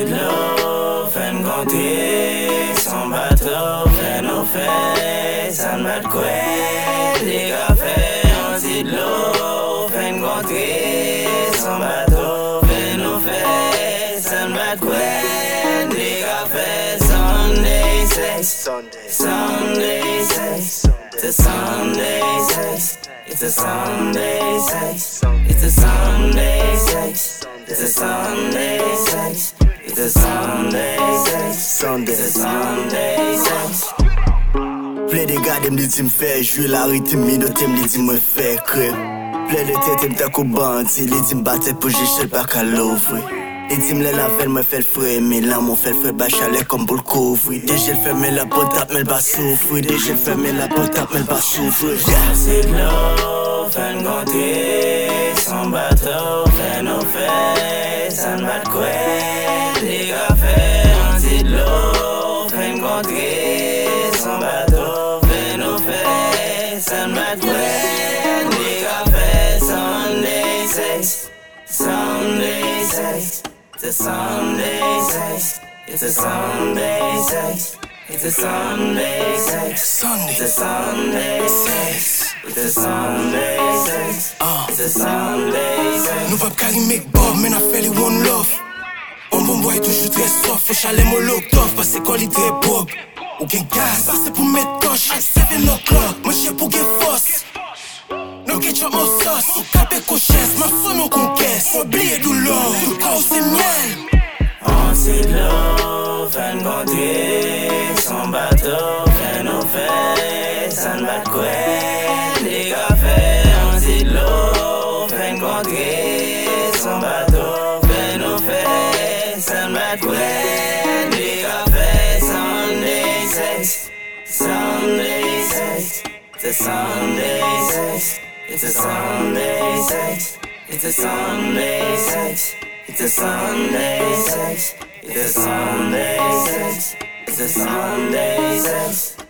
de l'eau, fait une contrée, son bateau, fait nos faits, ça ne m'a de quoi, cafés, on c'est de l'eau, fait une contrée, son bateau, fait nos faits, ça ne m'a de quoi, cafés, Sunday sex, Sunday. Sex, it's a Sunday sex, it's a Sunday sex, it's a Sunday sex. It's a Sunday sex. It's a Sunday, Sunday, Sunday, Ple de gade m li di m fè jwi la ritim minote m li di m fè krep Ple de tete m tako banti. Li di m batè pou jèchèl pa kalovre Li di m lè la fèl m fèl fre. Mi la m fèl fre ba chalè kom pou l'kovri Dejèl fè mè la potap mè l'ba soufri. Dejèl fè mè la potap mè l'ba soufri. Jase glò fèl gante, san bato fèl nou fè, san bat kwe. Les cafés, Sunday Sunday it's a Sunday it's a Sunday. It's Sunday Sunday Sunday one love On bon boy toujou tre soft, fè chale molok tof Pase kon li c'est pour mes toches, like 7 o'clock. Moi j'ai pour get force. Non sauce. Mon capé cochesse, ma femme en conquête. Douleur, tout cas c'est miel. Antique love, elle m'en son bateau. Sunday sex, Sunday sex, it's a Sunday sex, it's a Sunday sex, it's a Sunday sex. It's a Sunday sex. It's a Sunday sex. It's a Sunday sex.